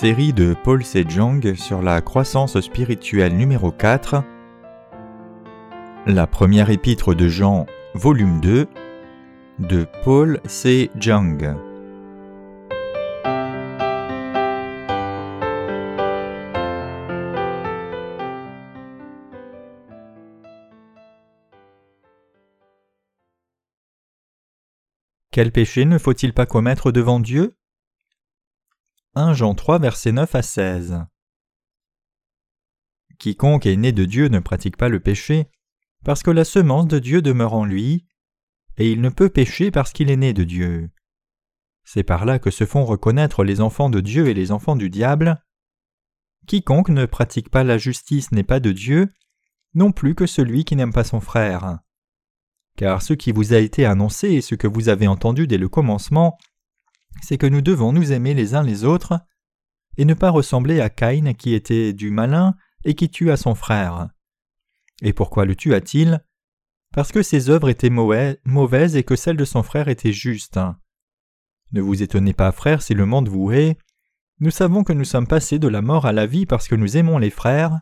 Série de Paul Sejong sur la croissance spirituelle numéro 4. La première épître de Jean, volume 2, de Paul Sejong. Quel péché ne faut-il pas commettre devant Dieu? 1 Jean 3 versets 9 à 16 Quiconque est né de Dieu ne pratique pas le péché, parce que la semence de Dieu demeure en lui, et il ne peut pécher parce qu'il est né de Dieu. C'est par là que se font reconnaître les enfants de Dieu et les enfants du diable. Quiconque ne pratique pas la justice n'est pas de Dieu, non plus que celui qui n'aime pas son frère car ce qui vous a été annoncé et ce que vous avez entendu dès le commencement, c'est que nous devons nous aimer les uns les autres, et ne pas ressembler à Caïn qui était du malin et qui tua son frère. Et pourquoi le tua-t-il? Parce que ses œuvres étaient mauvaises et que celles de son frère étaient justes. Ne vous étonnez pas, frères, si le monde vous hait. Nous savons que nous sommes passés de la mort à la vie parce que nous aimons les frères.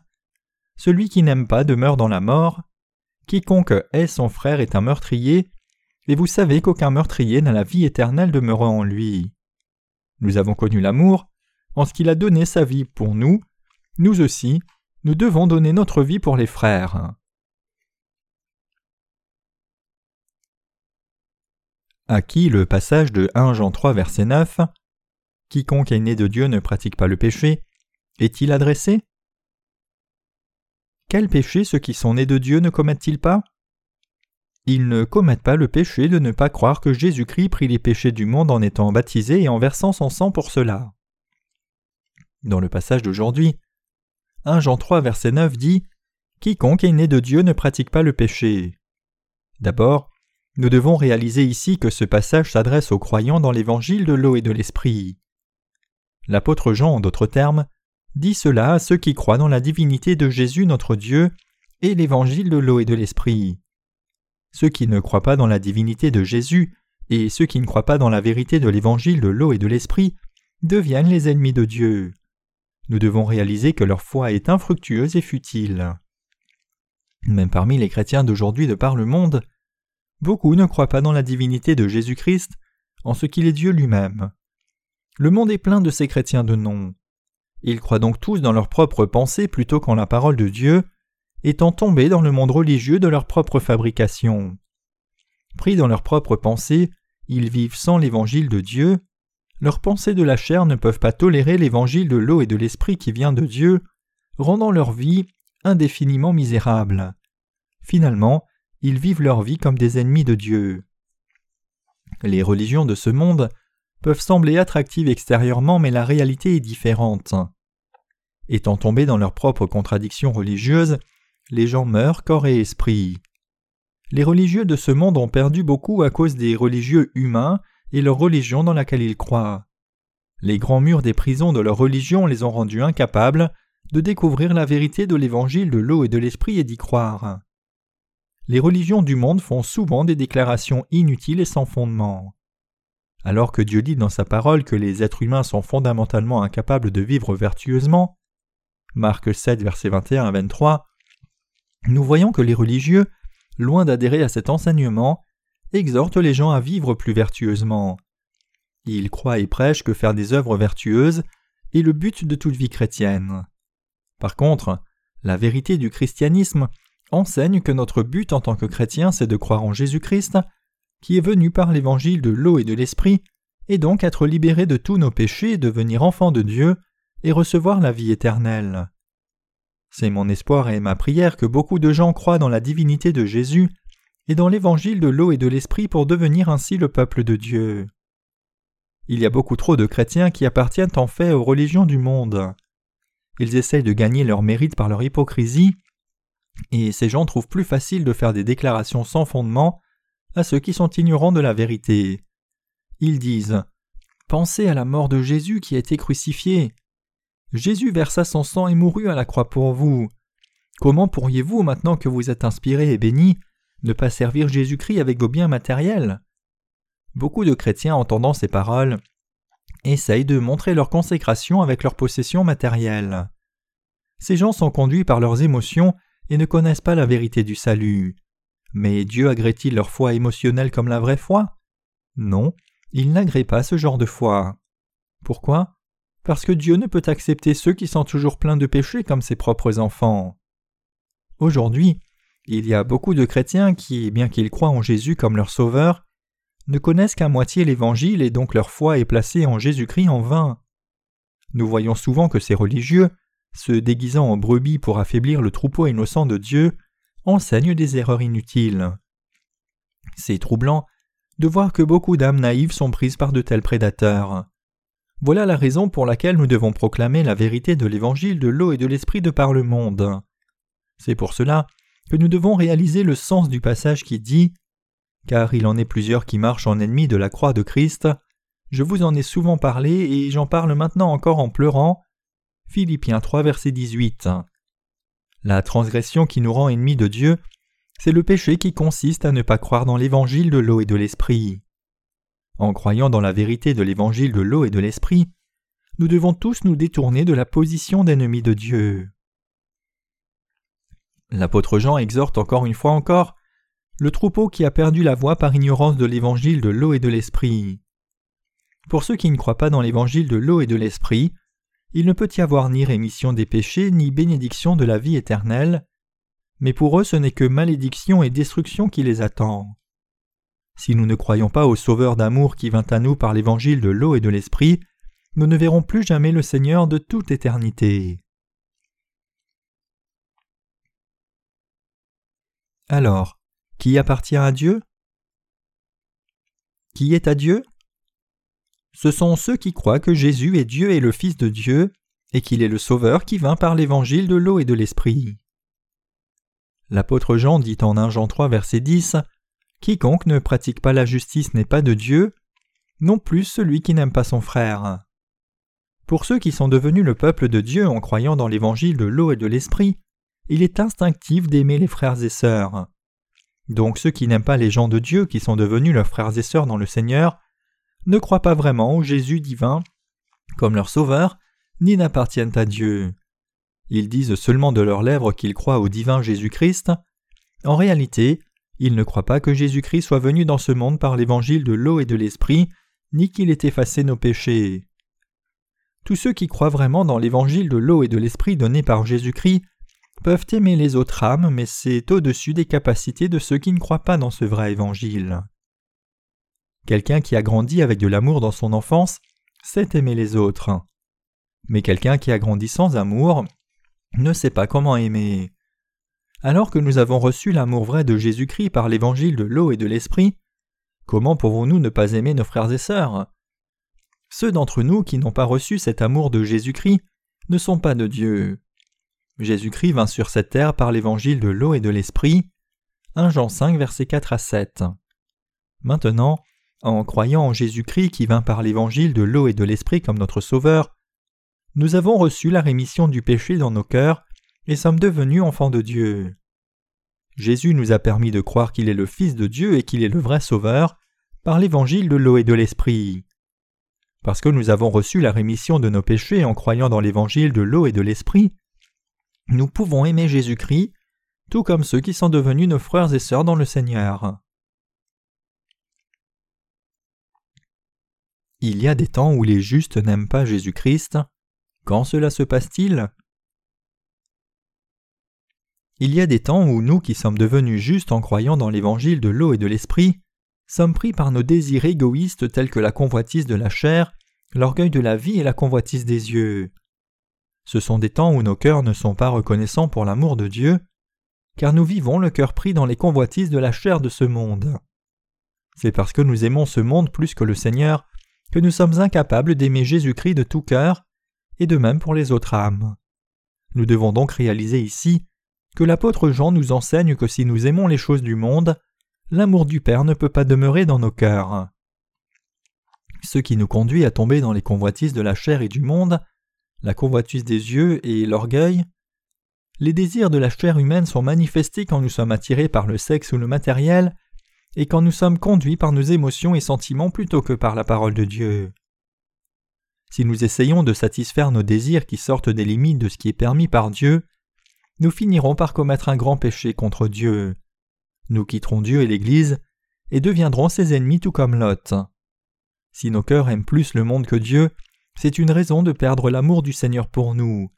Celui qui n'aime pas demeure dans la mort, Quiconque hait son frère est un meurtrier, et vous savez qu'aucun meurtrier n'a la vie éternelle demeurant en lui. Nous avons connu l'amour, en ce qu'il a donné sa vie pour nous, nous aussi, nous devons donner notre vie pour les frères. À qui le passage de 1 Jean 3 verset 9 Quiconque est né de Dieu ne pratique pas le péché. Est-il adressé? Quel péché ceux qui sont nés de Dieu ne commettent-ils pas? Ils ne commettent pas le péché de ne pas croire que Jésus-Christ prit les péchés du monde en étant baptisé et en versant son sang pour cela. Dans le passage d'aujourd'hui, 1 Jean 3 verset 9 dit Quiconque est né de Dieu ne pratique pas le péché. D'abord, nous devons réaliser ici que ce passage s'adresse aux croyants dans l'évangile de l'eau et de l'esprit. L'apôtre Jean, en d'autres termes, dit cela à ceux qui croient dans la divinité de Jésus notre Dieu et l'évangile de l'eau et de l'esprit. Ceux qui ne croient pas dans la divinité de Jésus et ceux qui ne croient pas dans la vérité de l'évangile de l'eau et de l'esprit deviennent les ennemis de Dieu. Nous devons réaliser que leur foi est infructueuse et futile. Même parmi les chrétiens d'aujourd'hui de par le monde, beaucoup ne croient pas dans la divinité de Jésus-Christ en ce qu'il est Dieu lui-même. Le monde est plein de ces chrétiens de nom. Ils croient donc tous dans leurs propres pensées plutôt qu'en la parole de Dieu, étant tombés dans le monde religieux de leur propre fabrication. Pris dans leurs propres pensées, ils vivent sans l'évangile de Dieu. Leurs pensées de la chair ne peuvent pas tolérer l'évangile de l'eau et de l'esprit qui vient de Dieu, rendant leur vie indéfiniment misérable. Finalement, ils vivent leur vie comme des ennemis de Dieu. Les religions de ce monde peuvent sembler attractives extérieurement, mais la réalité est différente. Étant tombés dans leurs propres contradictions religieuses, les gens meurent corps et esprit. Les religieux de ce monde ont perdu beaucoup à cause des religieux humains et leur religion dans laquelle ils croient. Les grands murs des prisons de leur religion les ont rendus incapables de découvrir la vérité de l'évangile de l'eau et de l'esprit et d'y croire. Les religions du monde font souvent des déclarations inutiles et sans fondement. Alors que Dieu dit dans sa parole que les êtres humains sont fondamentalement incapables de vivre vertueusement, Marc 7, verset 21 à 23, nous voyons que les religieux, loin d'adhérer à cet enseignement, exhortent les gens à vivre plus vertueusement. Ils croient et prêchent que faire des œuvres vertueuses est le but de toute vie chrétienne. Par contre, la vérité du christianisme enseigne que notre but en tant que chrétien c'est de croire en Jésus-Christ qui est venu par l'évangile de l'eau et de l'esprit, et donc être libéré de tous nos péchés, devenir enfant de Dieu, et recevoir la vie éternelle. C'est mon espoir et ma prière que beaucoup de gens croient dans la divinité de Jésus et dans l'évangile de l'eau et de l'esprit pour devenir ainsi le peuple de Dieu. Il y a beaucoup trop de chrétiens qui appartiennent en fait aux religions du monde. Ils essayent de gagner leur mérite par leur hypocrisie, et ces gens trouvent plus facile de faire des déclarations sans fondement à ceux qui sont ignorants de la vérité. Ils disent Pensez à la mort de Jésus qui a été crucifié. Jésus versa son sang et mourut à la croix pour vous. Comment pourriez-vous, maintenant que vous êtes inspiré et béni, ne pas servir Jésus-Christ avec vos biens matériels? Beaucoup de chrétiens entendant ces paroles essayent de montrer leur consécration avec leurs possessions matérielles. Ces gens sont conduits par leurs émotions et ne connaissent pas la vérité du salut. Mais Dieu agrée-t-il leur foi émotionnelle comme la vraie foi? Non, il n'agrée pas ce genre de foi. Pourquoi? Parce que Dieu ne peut accepter ceux qui sont toujours pleins de péchés comme ses propres enfants. Aujourd'hui, il y a beaucoup de chrétiens qui, bien qu'ils croient en Jésus comme leur sauveur, ne connaissent qu'à moitié l'Évangile et donc leur foi est placée en Jésus-Christ en vain. Nous voyons souvent que ces religieux, se déguisant en brebis pour affaiblir le troupeau innocent de Dieu, enseignent des erreurs inutiles. C'est troublant de voir que beaucoup d'âmes naïves sont prises par de tels prédateurs. Voilà la raison pour laquelle nous devons proclamer la vérité de l'évangile de l'eau et de l'esprit de par le monde. C'est pour cela que nous devons réaliser le sens du passage qui dit Car il en est plusieurs qui marchent en ennemis de la croix de Christ. Je vous en ai souvent parlé et j'en parle maintenant encore en pleurant. Philippiens 3, verset 18. La transgression qui nous rend ennemis de Dieu, c'est le péché qui consiste à ne pas croire dans l'évangile de l'eau et de l'esprit. En croyant dans la vérité de l'évangile de l'eau et de l'esprit, nous devons tous nous détourner de la position d'ennemis de Dieu. L'apôtre Jean exhorte encore une fois encore le troupeau qui a perdu la voie par ignorance de l'évangile de l'eau et de l'esprit. Pour ceux qui ne croient pas dans l'évangile de l'eau et de l'esprit, il ne peut y avoir ni rémission des péchés ni bénédiction de la vie éternelle, mais pour eux ce n'est que malédiction et destruction qui les attend. Si nous ne croyons pas au Sauveur d'amour qui vint à nous par l'évangile de l'eau et de l'esprit, nous ne verrons plus jamais le Seigneur de toute éternité. Alors, qui appartient à Dieu? Qui est à Dieu? Ce sont ceux qui croient que Jésus est Dieu et le Fils de Dieu, et qu'il est le Sauveur qui vint par l'évangile de l'eau et de l'esprit. L'apôtre Jean dit en 1 Jean 3 verset 10 Quiconque ne pratique pas la justice n'est pas de Dieu, non plus celui qui n'aime pas son frère. Pour ceux qui sont devenus le peuple de Dieu en croyant dans l'évangile de l'eau et de l'esprit, il est instinctif d'aimer les frères et sœurs. Donc ceux qui n'aiment pas les gens de Dieu qui sont devenus leurs frères et sœurs dans le Seigneur ne croient pas vraiment au Jésus divin comme leur sauveur, ni n'appartiennent à Dieu. Ils disent seulement de leurs lèvres qu'ils croient au divin Jésus-Christ. En réalité, ils ne croient pas que Jésus-Christ soit venu dans ce monde par l'évangile de l'eau et de l'esprit, ni qu'il ait effacé nos péchés. Tous ceux qui croient vraiment dans l'évangile de l'eau et de l'esprit donné par Jésus-Christ peuvent aimer les autres âmes, mais c'est au-dessus des capacités de ceux qui ne croient pas dans ce vrai évangile. Quelqu'un qui a grandi avec de l'amour dans son enfance sait aimer les autres. Mais quelqu'un qui a grandi sans amour ne sait pas comment aimer. Alors que nous avons reçu l'amour vrai de Jésus-Christ par l'évangile de l'eau et de l'esprit, comment pouvons-nous ne pas aimer nos frères et sœurs? Ceux d'entre nous qui n'ont pas reçu cet amour de Jésus-Christ ne sont pas de Dieu. Jésus-Christ vint sur cette terre par l'évangile de l'eau et de l'esprit. 1 Jean 5 versets 4 à 7. Maintenant, en croyant en Jésus-Christ qui vint par l'évangile de l'eau et de l'esprit comme notre Sauveur, nous avons reçu la rémission du péché dans nos cœurs et sommes devenus enfants de Dieu. Jésus nous a permis de croire qu'il est le Fils de Dieu et qu'il est le vrai Sauveur par l'évangile de l'eau et de l'Esprit. Parce que nous avons reçu la rémission de nos péchés en croyant dans l'évangile de l'eau et de l'Esprit, nous pouvons aimer Jésus-Christ, tout comme ceux qui sont devenus nos frères et sœurs dans le Seigneur. Il y a des temps où les justes n'aiment pas Jésus-Christ. Quand cela se passe-t-il? Il y a des temps où nous qui sommes devenus justes en croyant dans l'évangile de l'eau et de l'esprit, sommes pris par nos désirs égoïstes tels que la convoitise de la chair, l'orgueil de la vie et la convoitise des yeux. Ce sont des temps où nos cœurs ne sont pas reconnaissants pour l'amour de Dieu, car nous vivons le cœur pris dans les convoitises de la chair de ce monde. C'est parce que nous aimons ce monde plus que le Seigneur que nous sommes incapables d'aimer Jésus-Christ de tout cœur, et de même pour les autres âmes. Nous devons donc réaliser ici que l'apôtre Jean nous enseigne que si nous aimons les choses du monde, l'amour du Père ne peut pas demeurer dans nos cœurs. Ce qui nous conduit à tomber dans les convoitises de la chair et du monde, la convoitise des yeux et l'orgueil, les désirs de la chair humaine sont manifestés quand nous sommes attirés par le sexe ou le matériel, et quand nous sommes conduits par nos émotions et sentiments plutôt que par la parole de Dieu. si nous essayons de satisfaire nos désirs qui sortent des limites de ce qui est permis par Dieu, nous finirons par commettre un grand péché contre Dieu. Nous quitterons Dieu et l'Église et deviendrons ses ennemis tout comme Lot. Si nos cœurs aiment plus le monde que Dieu, c'est une raison de perdre l'amour du Seigneur pour nous.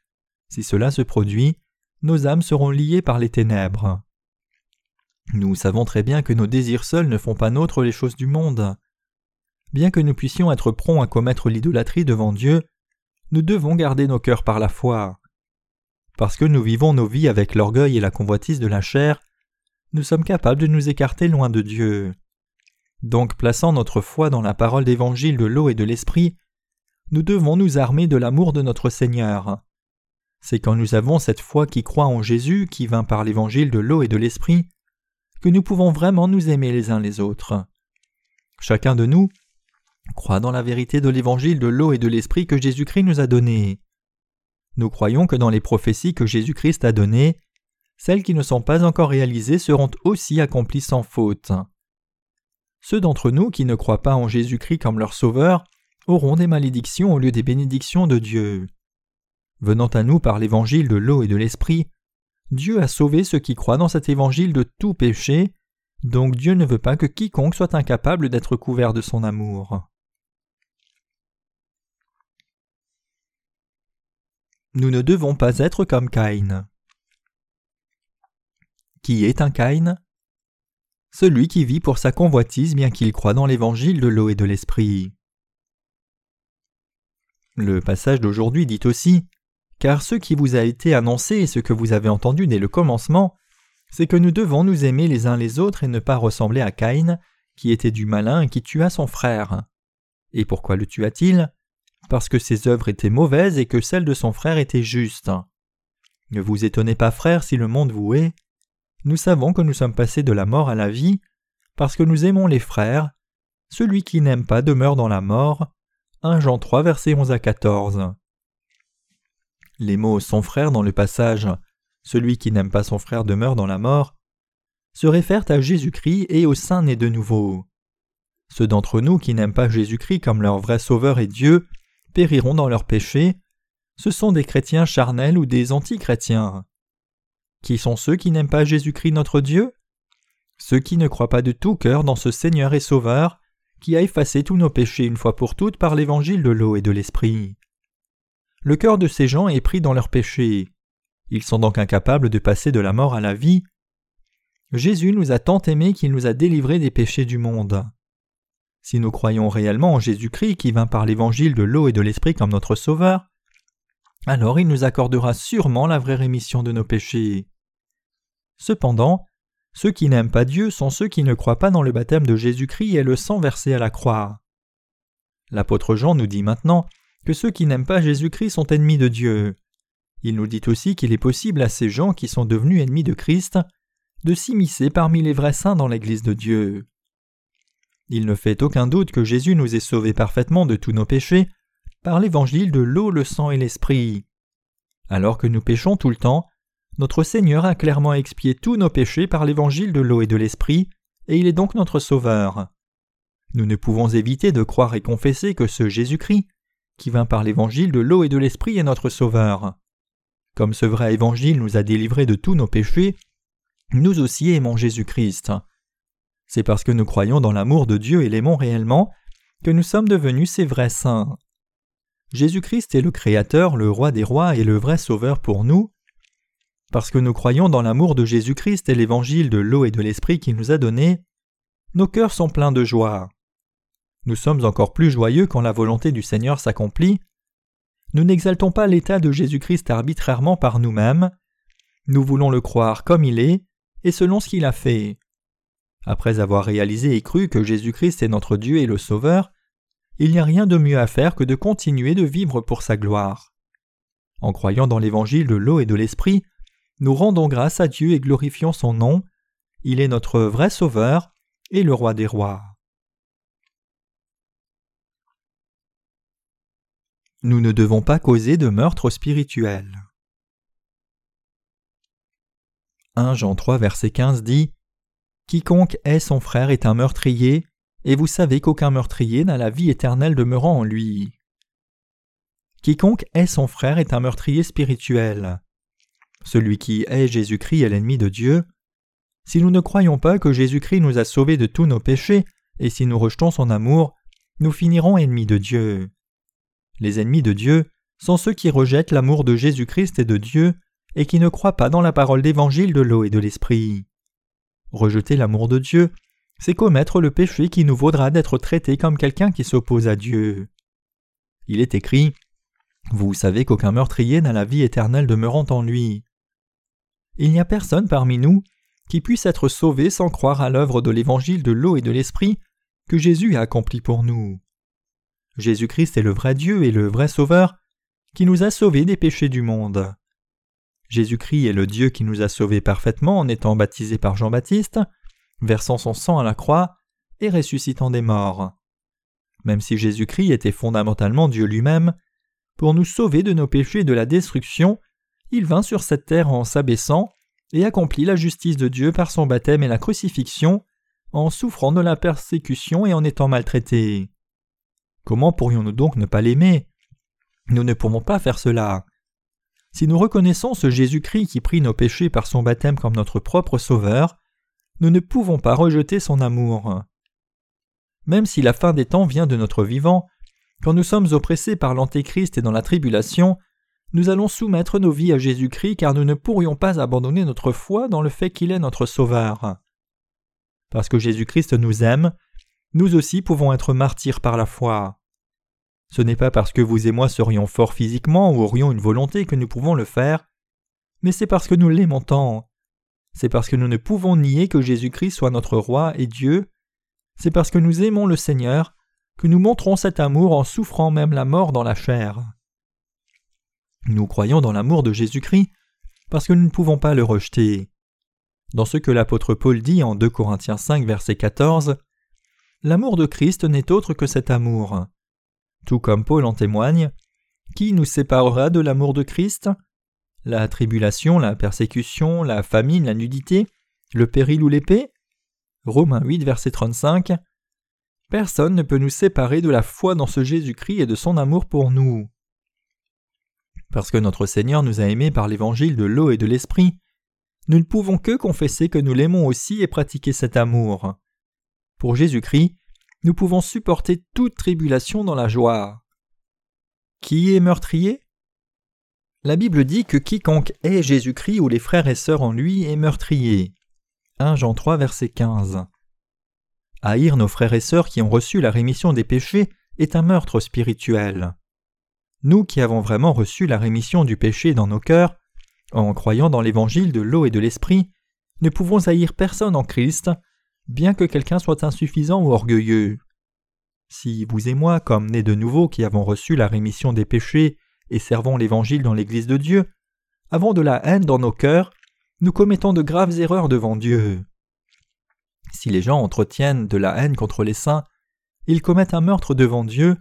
Si cela se produit, nos âmes seront liées par les ténèbres. Nous savons très bien que nos désirs seuls ne font pas nôtre les choses du monde. Bien que nous puissions être prompts à commettre l'idolâtrie devant Dieu, nous devons garder nos cœurs par la foi. Parce que nous vivons nos vies avec l'orgueil et la convoitise de la chair, nous sommes capables de nous écarter loin de Dieu. Donc, plaçant notre foi dans la parole d'évangile de l'eau et de l'esprit, nous devons nous armer de l'amour de notre Seigneur. C'est quand nous avons cette foi qui croit en Jésus, qui vint par l'évangile de l'eau et de l'esprit, que nous pouvons vraiment nous aimer les uns les autres. Chacun de nous croit dans la vérité de l'évangile de l'eau et de l'esprit que Jésus-Christ nous a donné. Nous croyons que dans les prophéties que Jésus-Christ a données, celles qui ne sont pas encore réalisées seront aussi accomplies sans faute. Ceux d'entre nous qui ne croient pas en Jésus-Christ comme leur Sauveur auront des malédictions au lieu des bénédictions de Dieu. Venant à nous par l'évangile de l'eau et de l'esprit, Dieu a sauvé ceux qui croient dans cet évangile de tout péché, donc Dieu ne veut pas que quiconque soit incapable d'être couvert de son amour. Nous ne devons pas être comme Caïn. Qui est un Caïn? Celui qui vit pour sa convoitise bien qu'il croit dans l'évangile de l'eau et de l'esprit. Le passage d'aujourd'hui dit aussi Car ce qui vous a été annoncé et ce que vous avez entendu dès le commencement, c'est que nous devons nous aimer les uns les autres et ne pas ressembler à Caïn, qui était du malin et qui tua son frère. Et pourquoi le tua-t-il? Parce que ses œuvres étaient mauvaises et que celles de son frère étaient justes. Ne vous étonnez pas, frère, si le monde vous hait. Nous savons que nous sommes passés de la mort à la vie, parce que nous aimons les frères. Celui qui n'aime pas demeure dans la mort. 1 Jean 3, versets 11 à 14. Les mots son frère dans le passage Celui qui n'aime pas son frère demeure dans la mort se réfèrent à Jésus-Christ et aux saints nés de nouveau. Ceux d'entre nous qui n'aiment pas Jésus-Christ comme leur vrai Sauveur et Dieu périront dans leurs péchés. Ce sont des chrétiens charnels ou des anti-chrétiens. Qui sont ceux qui n'aiment pas Jésus-Christ notre Dieu? Ceux qui ne croient pas de tout cœur dans ce Seigneur et Sauveur qui a effacé tous nos péchés une fois pour toutes par l'évangile de l'eau et de l'esprit. Le cœur de ces gens est pris dans leurs péchés. Ils sont donc incapables de passer de la mort à la vie. Jésus nous a tant aimés qu'il nous a délivrés des péchés du monde. Si nous croyons réellement en Jésus-Christ qui vint par l'évangile de l'eau et de l'esprit comme notre Sauveur, alors il nous accordera sûrement la vraie rémission de nos péchés. Cependant, ceux qui n'aiment pas Dieu sont ceux qui ne croient pas dans le baptême de Jésus-Christ et le sang versé à la croix. L'apôtre Jean nous dit maintenant que ceux qui n'aiment pas Jésus-Christ sont ennemis de Dieu. Il nous dit aussi qu'il est possible à ces gens qui sont devenus ennemis de Christ de s'immiscer parmi les vrais saints dans l'Église de Dieu. Il ne fait aucun doute que Jésus nous ait sauvés parfaitement de tous nos péchés par l'évangile de l'eau, le sang et l'esprit. Alors que nous péchons tout le temps, notre Seigneur a clairement expié tous nos péchés par l'évangile de l'eau et de l'esprit, et il est donc notre Sauveur. Nous ne pouvons éviter de croire et confesser que ce Jésus-Christ, qui vint par l'évangile de l'eau et de l'esprit, est notre Sauveur. Comme ce vrai évangile nous a délivrés de tous nos péchés, nous aussi aimons Jésus-Christ. C'est parce que nous croyons dans l'amour de Dieu et l'aimons réellement que nous sommes devenus ses vrais saints. Jésus-Christ est le Créateur, le Roi des rois et le vrai Sauveur pour nous, parce que nous croyons dans l'amour de Jésus-Christ et l'évangile de l'eau et de l'esprit qu'il nous a donné, nos cœurs sont pleins de joie. Nous sommes encore plus joyeux quand la volonté du Seigneur s'accomplit. Nous n'exaltons pas l'état de Jésus-Christ arbitrairement par nous-mêmes. Nous voulons le croire comme il est et selon ce qu'il a fait. Après avoir réalisé et cru que Jésus-Christ est notre Dieu et le Sauveur, il n'y a rien de mieux à faire que de continuer de vivre pour sa gloire. En croyant dans l'évangile de l'eau et de l'esprit, nous rendons grâce à Dieu et glorifions son nom. Il est notre vrai Sauveur et le Roi des rois. Nous ne devons pas causer de meurtre spirituel. 1 Jean 3 verset 15 dit Quiconque est son frère est un meurtrier, et vous savez qu'aucun meurtrier n'a la vie éternelle demeurant en lui. Quiconque hait son frère est un meurtrier spirituel. Celui qui hait Jésus-Christ est l'ennemi de Dieu. Si nous ne croyons pas que Jésus-Christ nous a sauvés de tous nos péchés, et si nous rejetons son amour, nous finirons ennemis de Dieu. Les ennemis de Dieu sont ceux qui rejettent l'amour de Jésus-Christ et de Dieu, et qui ne croient pas dans la parole d'évangile de l'eau et de l'esprit. Rejeter l'amour de Dieu, c'est commettre le péché qui nous vaudra d'être traités comme quelqu'un qui s'oppose à Dieu. Il est écrit vous savez qu'aucun meurtrier n'a la vie éternelle demeurant en lui. Il n'y a personne parmi nous qui puisse être sauvé sans croire à l'œuvre de l'évangile de l'eau et de l'esprit que Jésus a accompli pour nous. Jésus-Christ est le vrai Dieu et le vrai Sauveur qui nous a sauvés des péchés du monde. Jésus-Christ est le Dieu qui nous a sauvés parfaitement en étant baptisé par Jean-Baptiste, versant son sang à la croix et ressuscitant des morts. Même si Jésus-Christ était fondamentalement Dieu lui-même, pour nous sauver de nos péchés et de la destruction, il vint sur cette terre en s'abaissant et accomplit la justice de Dieu par son baptême et la crucifixion, en souffrant de la persécution et en étant maltraité. Comment pourrions-nous donc ne pas l'aimer? Nous ne pouvons pas faire cela. Si nous reconnaissons ce Jésus-Christ qui prit nos péchés par son baptême comme notre propre Sauveur, nous ne pouvons pas rejeter son amour. Même si la fin des temps vient de notre vivant, quand nous sommes oppressés par l'Antéchrist et dans la tribulation, nous allons soumettre nos vies à Jésus-Christ car nous ne pourrions pas abandonner notre foi dans le fait qu'il est notre Sauveur. Parce que Jésus-Christ nous aime, nous aussi pouvons être martyrs par la foi. Ce n'est pas parce que vous et moi serions forts physiquement ou aurions une volonté que nous pouvons le faire, mais c'est parce que nous l'aimons tant. C'est parce que nous ne pouvons nier que Jésus-Christ soit notre roi et Dieu. C'est parce que nous aimons le Seigneur que nous montrons cet amour en souffrant même la mort dans la chair. Nous croyons dans l'amour de Jésus-Christ parce que nous ne pouvons pas le rejeter. Dans ce que l'apôtre Paul dit en 2 Corinthiens 5 verset 14, L'amour de Christ n'est autre que cet amour. Tout comme Paul en témoigne, qui nous séparera de l'amour de Christ? La tribulation, la persécution, la famine, la nudité, le péril ou l'épée? Romains 8 verset 35 Personne ne peut nous séparer de la foi dans ce Jésus-Christ et de son amour pour nous. Parce que notre Seigneur nous a aimés par l'évangile de l'eau et de l'esprit, nous ne pouvons que confesser que nous l'aimons aussi et pratiquer cet amour. Pour Jésus-Christ, nous pouvons supporter toute tribulation dans la joie. Qui est meurtrier? La Bible dit que quiconque est Jésus-Christ ou les frères et sœurs en lui est meurtrier. 1 Jean 3 verset 15. Haïr nos frères et sœurs qui ont reçu la rémission des péchés est un meurtre spirituel. Nous qui avons vraiment reçu la rémission du péché dans nos cœurs, en croyant dans l'évangile de l'eau et de l'esprit, ne pouvons haïr personne en Christ, bien que quelqu'un soit insuffisant ou orgueilleux. Si vous et moi, comme nés de nouveau qui avons reçu la rémission des péchés et servons l'évangile dans l'Église de Dieu, avons de la haine dans nos cœurs, nous commettons de graves erreurs devant Dieu. Si les gens entretiennent de la haine contre les saints, ils commettent un meurtre devant Dieu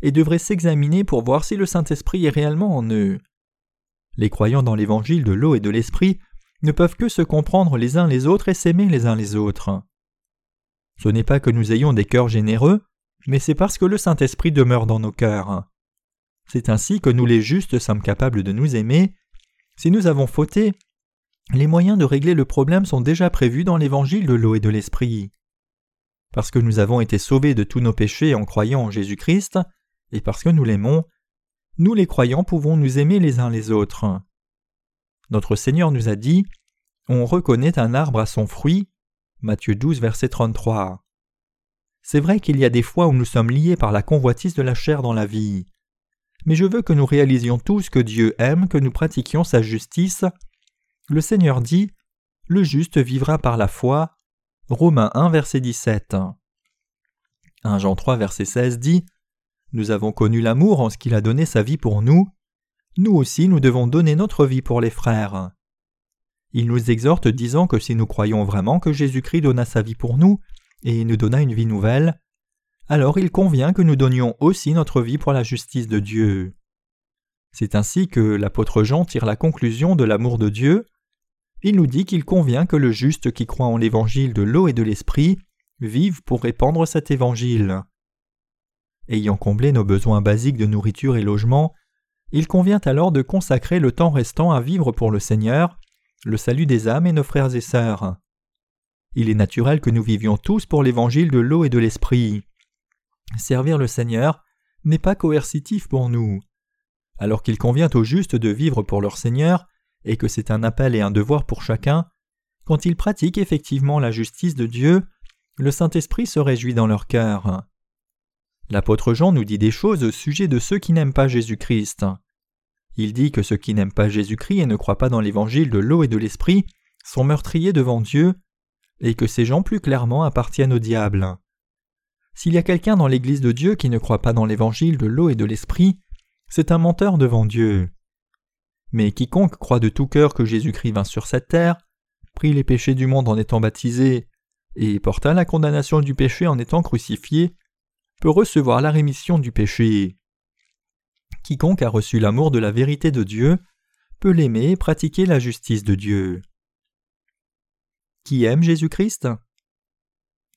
et devraient s'examiner pour voir si le Saint-Esprit est réellement en eux. Les croyants dans l'évangile de l'eau et de l'esprit ne peuvent que se comprendre les uns les autres et s'aimer les uns les autres. Ce n'est pas que nous ayons des cœurs généreux, mais c'est parce que le Saint-Esprit demeure dans nos cœurs. C'est ainsi que nous les justes sommes capables de nous aimer. Si nous avons fauté, les moyens de régler le problème sont déjà prévus dans l'évangile de l'eau et de l'esprit. Parce que nous avons été sauvés de tous nos péchés en croyant en Jésus-Christ, et parce que nous l'aimons, nous les croyants pouvons nous aimer les uns les autres. Notre Seigneur nous a dit On reconnaît un arbre à son fruit. Matthieu 12, verset 33. C'est vrai qu'il y a des fois où nous sommes liés par la convoitise de la chair dans la vie. Mais je veux que nous réalisions tous que Dieu aime que nous pratiquions sa justice le Seigneur dit Le juste vivra par la foi. Romains 1, verset 17. 1 Jean 3, verset 16 dit Nous avons connu l'amour en ce qu'il a donné sa vie pour nous. Nous aussi, nous devons donner notre vie pour les frères. Il nous exhorte disant que si nous croyons vraiment que Jésus-Christ donna sa vie pour nous et nous donna une vie nouvelle, alors il convient que nous donnions aussi notre vie pour la justice de Dieu. C'est ainsi que l'apôtre Jean tire la conclusion de l'amour de Dieu il nous dit qu'il convient que le juste qui croit en l'évangile de l'eau et de l'esprit vive pour répandre cet évangile. Ayant comblé nos besoins basiques de nourriture et logement, il convient alors de consacrer le temps restant à vivre pour le Seigneur, le salut des âmes et nos frères et sœurs. Il est naturel que nous vivions tous pour l'évangile de l'eau et de l'esprit. Servir le Seigneur n'est pas coercitif pour nous. Alors qu'il convient aux justes de vivre pour leur Seigneur, et que c'est un appel et un devoir pour chacun, quand ils pratiquent effectivement la justice de Dieu, le Saint-Esprit se réjouit dans leur cœur. L'apôtre Jean nous dit des choses au sujet de ceux qui n'aiment pas Jésus-Christ. Il dit que ceux qui n'aiment pas Jésus-Christ et ne croient pas dans l'évangile de l'eau et de l'esprit sont meurtriers devant Dieu, et que ces gens plus clairement appartiennent au diable. S'il y a quelqu'un dans l'Église de Dieu qui ne croit pas dans l'évangile de l'eau et de l'esprit, c'est un menteur devant Dieu. Mais quiconque croit de tout cœur que Jésus-Christ vint sur cette terre, prit les péchés du monde en étant baptisé, et porta la condamnation du péché en étant crucifié, peut recevoir la rémission du péché. Quiconque a reçu l'amour de la vérité de Dieu peut l'aimer et pratiquer la justice de Dieu. Qui aime Jésus-Christ?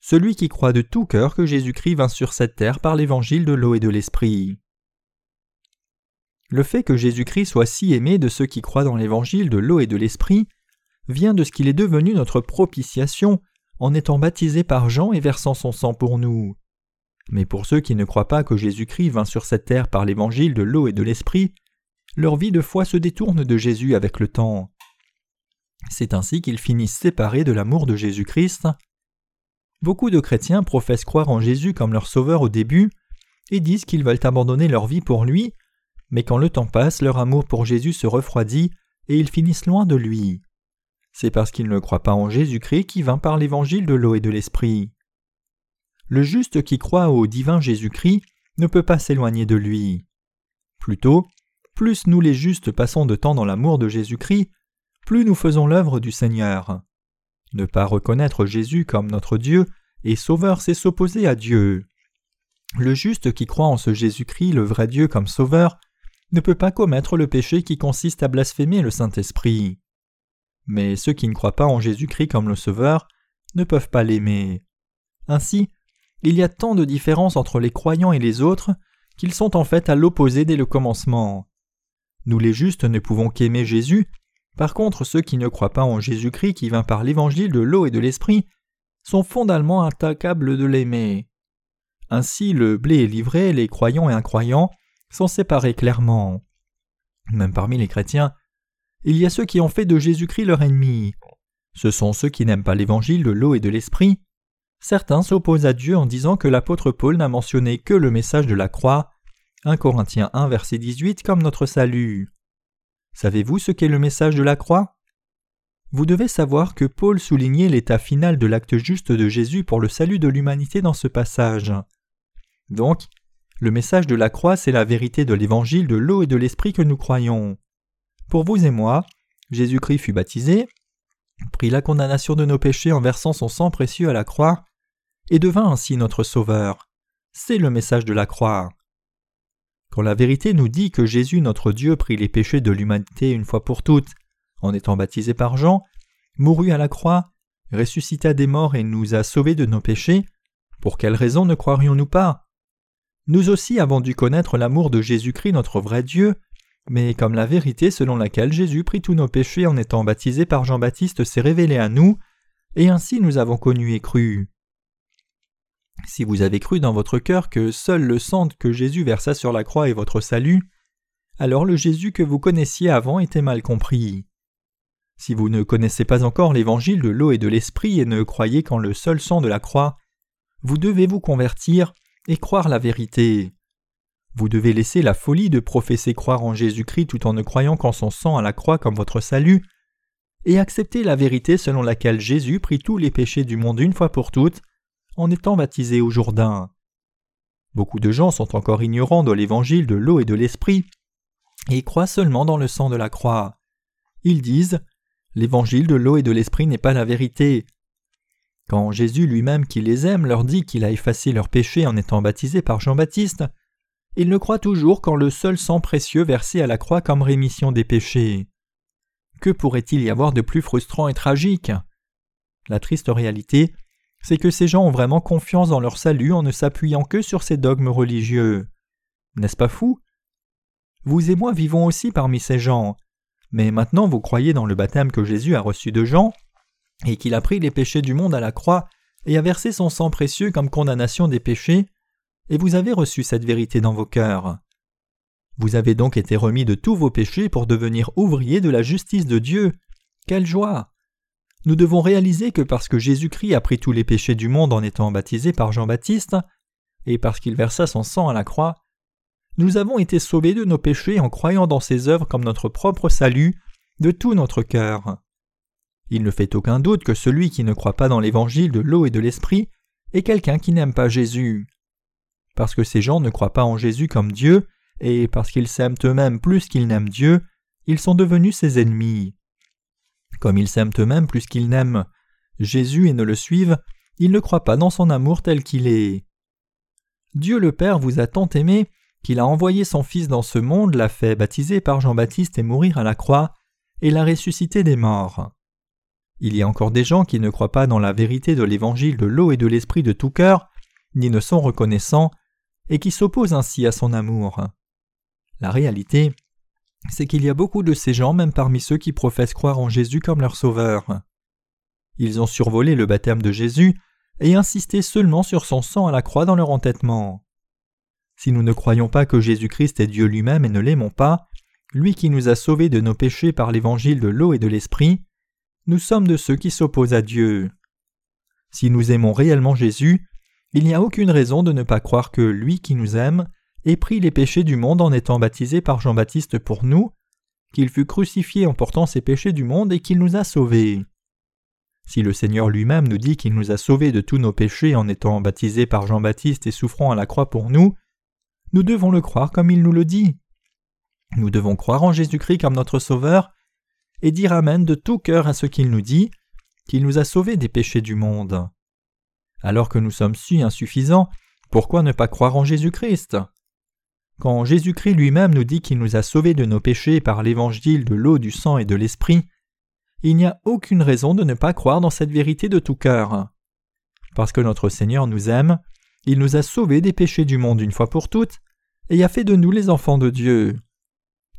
Celui qui croit de tout cœur que Jésus-Christ vint sur cette terre par l'évangile de l'eau et de l'esprit. Le fait que Jésus-Christ soit si aimé de ceux qui croient dans l'évangile de l'eau et de l'esprit vient de ce qu'il est devenu notre propitiation en étant baptisé par Jean et versant son sang pour nous. Mais pour ceux qui ne croient pas que Jésus-Christ vint sur cette terre par l'évangile de l'eau et de l'esprit, leur vie de foi se détourne de Jésus avec le temps. C'est ainsi qu'ils finissent séparés de l'amour de Jésus-Christ. Beaucoup de chrétiens professent croire en Jésus comme leur sauveur au début et disent qu'ils veulent abandonner leur vie pour lui, mais quand le temps passe, leur amour pour Jésus se refroidit et ils finissent loin de lui. C'est parce qu'ils ne croient pas en Jésus-Christ qui vint par l'évangile de l'eau et de l'esprit. Le juste qui croit au divin Jésus-Christ ne peut pas s'éloigner de lui. Plutôt, plus nous les justes passons de temps dans l'amour de Jésus-Christ, plus nous faisons l'œuvre du Seigneur. Ne pas reconnaître Jésus comme notre Dieu et Sauveur, c'est s'opposer à Dieu. Le juste qui croit en ce Jésus-Christ, le vrai Dieu comme Sauveur, ne peut pas commettre le péché qui consiste à blasphémer le Saint-Esprit. Mais ceux qui ne croient pas en Jésus-Christ comme le Sauveur ne peuvent pas l'aimer. Ainsi, il y a tant de différences entre les croyants et les autres qu'ils sont en fait à l'opposé dès le commencement. Nous les justes ne pouvons qu'aimer Jésus, par contre ceux qui ne croient pas en Jésus-Christ qui vint par l'évangile de l'eau et de l'esprit sont fondamentalement incapables de l'aimer. Ainsi le blé est livré, les croyants et incroyants sont séparés clairement. Même parmi les chrétiens, il y a ceux qui ont fait de Jésus-Christ leur ennemi. Ce sont ceux qui n'aiment pas l'évangile de l'eau et de l'esprit, Certains s'opposent à Dieu en disant que l'apôtre Paul n'a mentionné que le message de la croix, 1 Corinthiens 1 verset 18 comme notre salut. Savez-vous ce qu'est le message de la croix? Vous devez savoir que Paul soulignait l'état final de l'acte juste de Jésus pour le salut de l'humanité dans ce passage. Donc, le message de la croix, c'est la vérité de l'évangile de l'eau et de l'esprit que nous croyons. Pour vous et moi, Jésus-Christ fut baptisé, prit la condamnation de nos péchés en versant son sang précieux à la croix, et devint ainsi notre Sauveur. C'est le message de la croix. Quand la vérité nous dit que Jésus notre Dieu prit les péchés de l'humanité une fois pour toutes, en étant baptisé par Jean, mourut à la croix, ressuscita des morts et nous a sauvés de nos péchés, pour quelle raison ne croirions-nous pas? Nous aussi avons dû connaître l'amour de Jésus-Christ notre vrai Dieu, mais comme la vérité selon laquelle Jésus prit tous nos péchés en étant baptisé par Jean-Baptiste s'est révélée à nous, et ainsi nous avons connu et cru. Si vous avez cru dans votre cœur que seul le sang que Jésus versa sur la croix est votre salut, alors le Jésus que vous connaissiez avant était mal compris. Si vous ne connaissez pas encore l'évangile de l'eau et de l'esprit et ne croyez qu'en le seul sang de la croix, vous devez vous convertir et croire la vérité. Vous devez laisser la folie de professer croire en Jésus-Christ tout en ne croyant qu'en son sang à la croix comme votre salut, et accepter la vérité selon laquelle Jésus prit tous les péchés du monde une fois pour toutes en étant baptisé au Jourdain. Beaucoup de gens sont encore ignorants de l'évangile de l'eau et de l'esprit, et croient seulement dans le sang de la croix. Ils disent L'évangile de l'eau et de l'esprit n'est pas la vérité. Quand Jésus lui-même qui les aime leur dit qu'il a effacé leurs péchés en étant baptisé par Jean-Baptiste, ils ne croient toujours qu'en le seul sang précieux versé à la croix comme rémission des péchés. Que pourrait-il y avoir de plus frustrant et tragique? La triste réalité c'est que ces gens ont vraiment confiance dans leur salut en ne s'appuyant que sur ces dogmes religieux. N'est-ce pas fou? Vous et moi vivons aussi parmi ces gens. Mais maintenant vous croyez dans le baptême que Jésus a reçu de Jean, et qu'il a pris les péchés du monde à la croix et a versé son sang précieux comme condamnation des péchés, et vous avez reçu cette vérité dans vos cœurs. Vous avez donc été remis de tous vos péchés pour devenir ouvriers de la justice de Dieu. Quelle joie Nous devons réaliser que parce que Jésus-Christ a pris tous les péchés du monde en étant baptisé par Jean-Baptiste, et parce qu'il versa son sang à la croix, nous avons été sauvés de nos péchés en croyant dans ses œuvres comme notre propre salut de tout notre cœur. Il ne fait aucun doute que celui qui ne croit pas dans l'évangile de l'eau et de l'esprit est quelqu'un qui n'aime pas Jésus. Parce que ces gens ne croient pas en Jésus comme Dieu, et parce qu'ils s'aiment eux-mêmes plus qu'ils n'aiment Dieu, ils sont devenus ses ennemis. Comme ils s'aiment eux-mêmes plus qu'ils n'aiment Jésus et ne le suivent, ils ne croient pas dans son amour tel qu'il est. Dieu le Père vous a tant aimé qu'il a envoyé son Fils dans ce monde, l'a fait baptiser par Jean-Baptiste et mourir à la croix, et l'a ressuscité des morts. Il y a encore des gens qui ne croient pas dans la vérité de l'évangile de l'eau et de l'esprit de tout cœur, ni ne sont reconnaissants, et qui s'opposent ainsi à son amour. La réalité, c'est qu'il y a beaucoup de ces gens même parmi ceux qui professent croire en Jésus comme leur sauveur. Ils ont survolé le baptême de Jésus et insisté seulement sur son sang à la croix dans leur entêtement. Si nous ne croyons pas que Jésus-Christ est Dieu lui-même et ne l'aimons pas, lui qui nous a sauvés de nos péchés par l'évangile de l'eau et de l'esprit, nous sommes de ceux qui s'opposent à Dieu. Si nous aimons réellement Jésus, il n'y a aucune raison de ne pas croire que lui qui nous aime ait pris les péchés du monde en étant baptisé par Jean-Baptiste pour nous, qu'il fut crucifié en portant ses péchés du monde et qu'il nous a sauvés. Si le Seigneur lui-même nous dit qu'il nous a sauvés de tous nos péchés en étant baptisé par Jean-Baptiste et souffrant à la croix pour nous, nous devons le croire comme il nous le dit. Nous devons croire en Jésus-Christ comme notre Sauveur et dire Amen de tout cœur à ce qu'il nous dit, qu'il nous a sauvés des péchés du monde. Alors que nous sommes si insuffisants, pourquoi ne pas croire en Jésus-Christ? Quand Jésus-Christ lui-même nous dit qu'il nous a sauvés de nos péchés par l'évangile de l'eau, du sang et de l'esprit, il n'y a aucune raison de ne pas croire dans cette vérité de tout cœur. Parce que notre Seigneur nous aime, il nous a sauvés des péchés du monde une fois pour toutes, et a fait de nous les enfants de Dieu.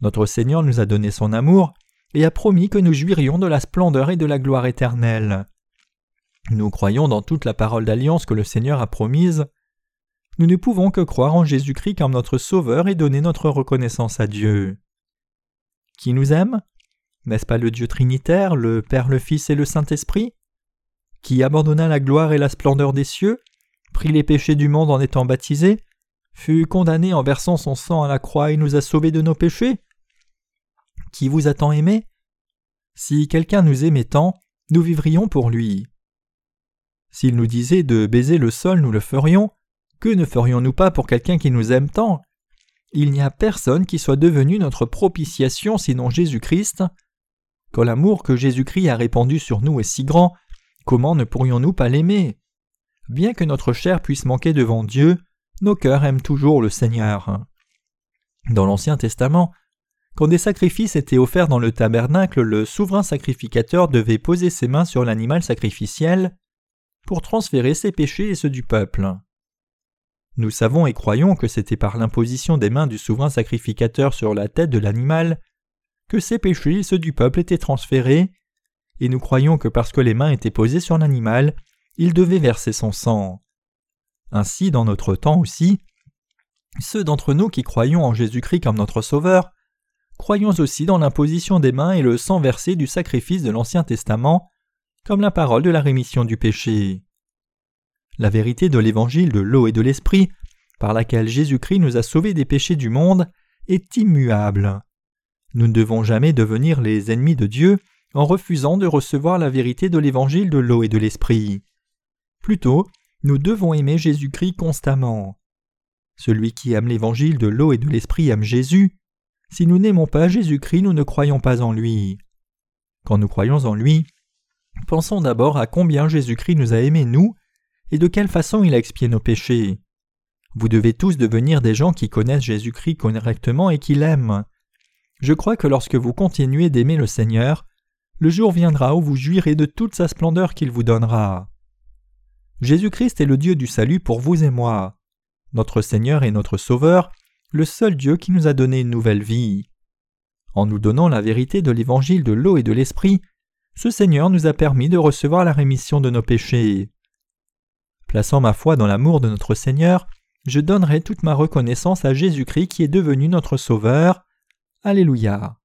Notre Seigneur nous a donné son amour, et a promis que nous jouirions de la splendeur et de la gloire éternelle. Nous croyons dans toute la parole d'alliance que le Seigneur a promise. Nous ne pouvons que croire en Jésus-Christ comme notre Sauveur et donner notre reconnaissance à Dieu. Qui nous aime? N'est-ce pas le Dieu Trinitaire, le Père, le Fils et le Saint-Esprit? Qui abandonna la gloire et la splendeur des cieux prit les péchés du monde en étant baptisé, fut condamné en versant son sang à la croix et nous a sauvés de nos péchés? Qui vous a tant aimé? Si quelqu'un nous aimait tant, nous vivrions pour lui. S'il nous disait de baiser le sol, nous le ferions. Que ne ferions-nous pas pour quelqu'un qui nous aime tant? Il n'y a personne qui soit devenu notre propitiation sinon Jésus-Christ. Quand l'amour que Jésus-Christ a répandu sur nous est si grand, comment ne pourrions-nous pas l'aimer? Bien que notre chair puisse manquer devant Dieu, nos cœurs aiment toujours le Seigneur. Dans l'Ancien Testament, quand des sacrifices étaient offerts dans le tabernacle, le souverain sacrificateur devait poser ses mains sur l'animal sacrificiel pour transférer ses péchés et ceux du peuple. Nous savons et croyons que c'était par l'imposition des mains du souverain sacrificateur sur la tête de l'animal que ses péchés et ceux du peuple étaient transférés, et nous croyons que parce que les mains étaient posées sur l'animal, il devait verser son sang. Ainsi, dans notre temps aussi, ceux d'entre nous qui croyons en Jésus-Christ comme notre Sauveur, croyons aussi dans l'imposition des mains et le sang versé du sacrifice de l'Ancien Testament, comme la parole de la rémission du péché. La vérité de l'évangile de l'eau et de l'esprit, par laquelle Jésus-Christ nous a sauvés des péchés du monde, est immuable. Nous ne devons jamais devenir les ennemis de Dieu en refusant de recevoir la vérité de l'évangile de l'eau et de l'esprit. Plutôt, nous devons aimer Jésus-Christ constamment. Celui qui aime l'évangile de l'eau et de l'esprit aime Jésus. Si nous n'aimons pas Jésus-Christ, nous ne croyons pas en lui. Quand nous croyons en lui, pensons d'abord à combien Jésus-Christ nous a aimés nous, et de quelle façon il a expié nos péchés? Vous devez tous devenir des gens qui connaissent Jésus-Christ correctement et qui l'aiment. Je crois que lorsque vous continuez d'aimer le Seigneur, le jour viendra où vous jouirez de toute sa splendeur qu'il vous donnera. Jésus-Christ est le Dieu du salut pour vous et moi. Notre Seigneur et notre Sauveur le seul Dieu qui nous a donné une nouvelle vie. En nous donnant la vérité de l'évangile de l'eau et de l'esprit, ce Seigneur nous a permis de recevoir la rémission de nos péchés. Plaçant ma foi dans l'amour de notre Seigneur, je donnerai toute ma reconnaissance à Jésus-Christ qui est devenu notre Sauveur. Alléluia.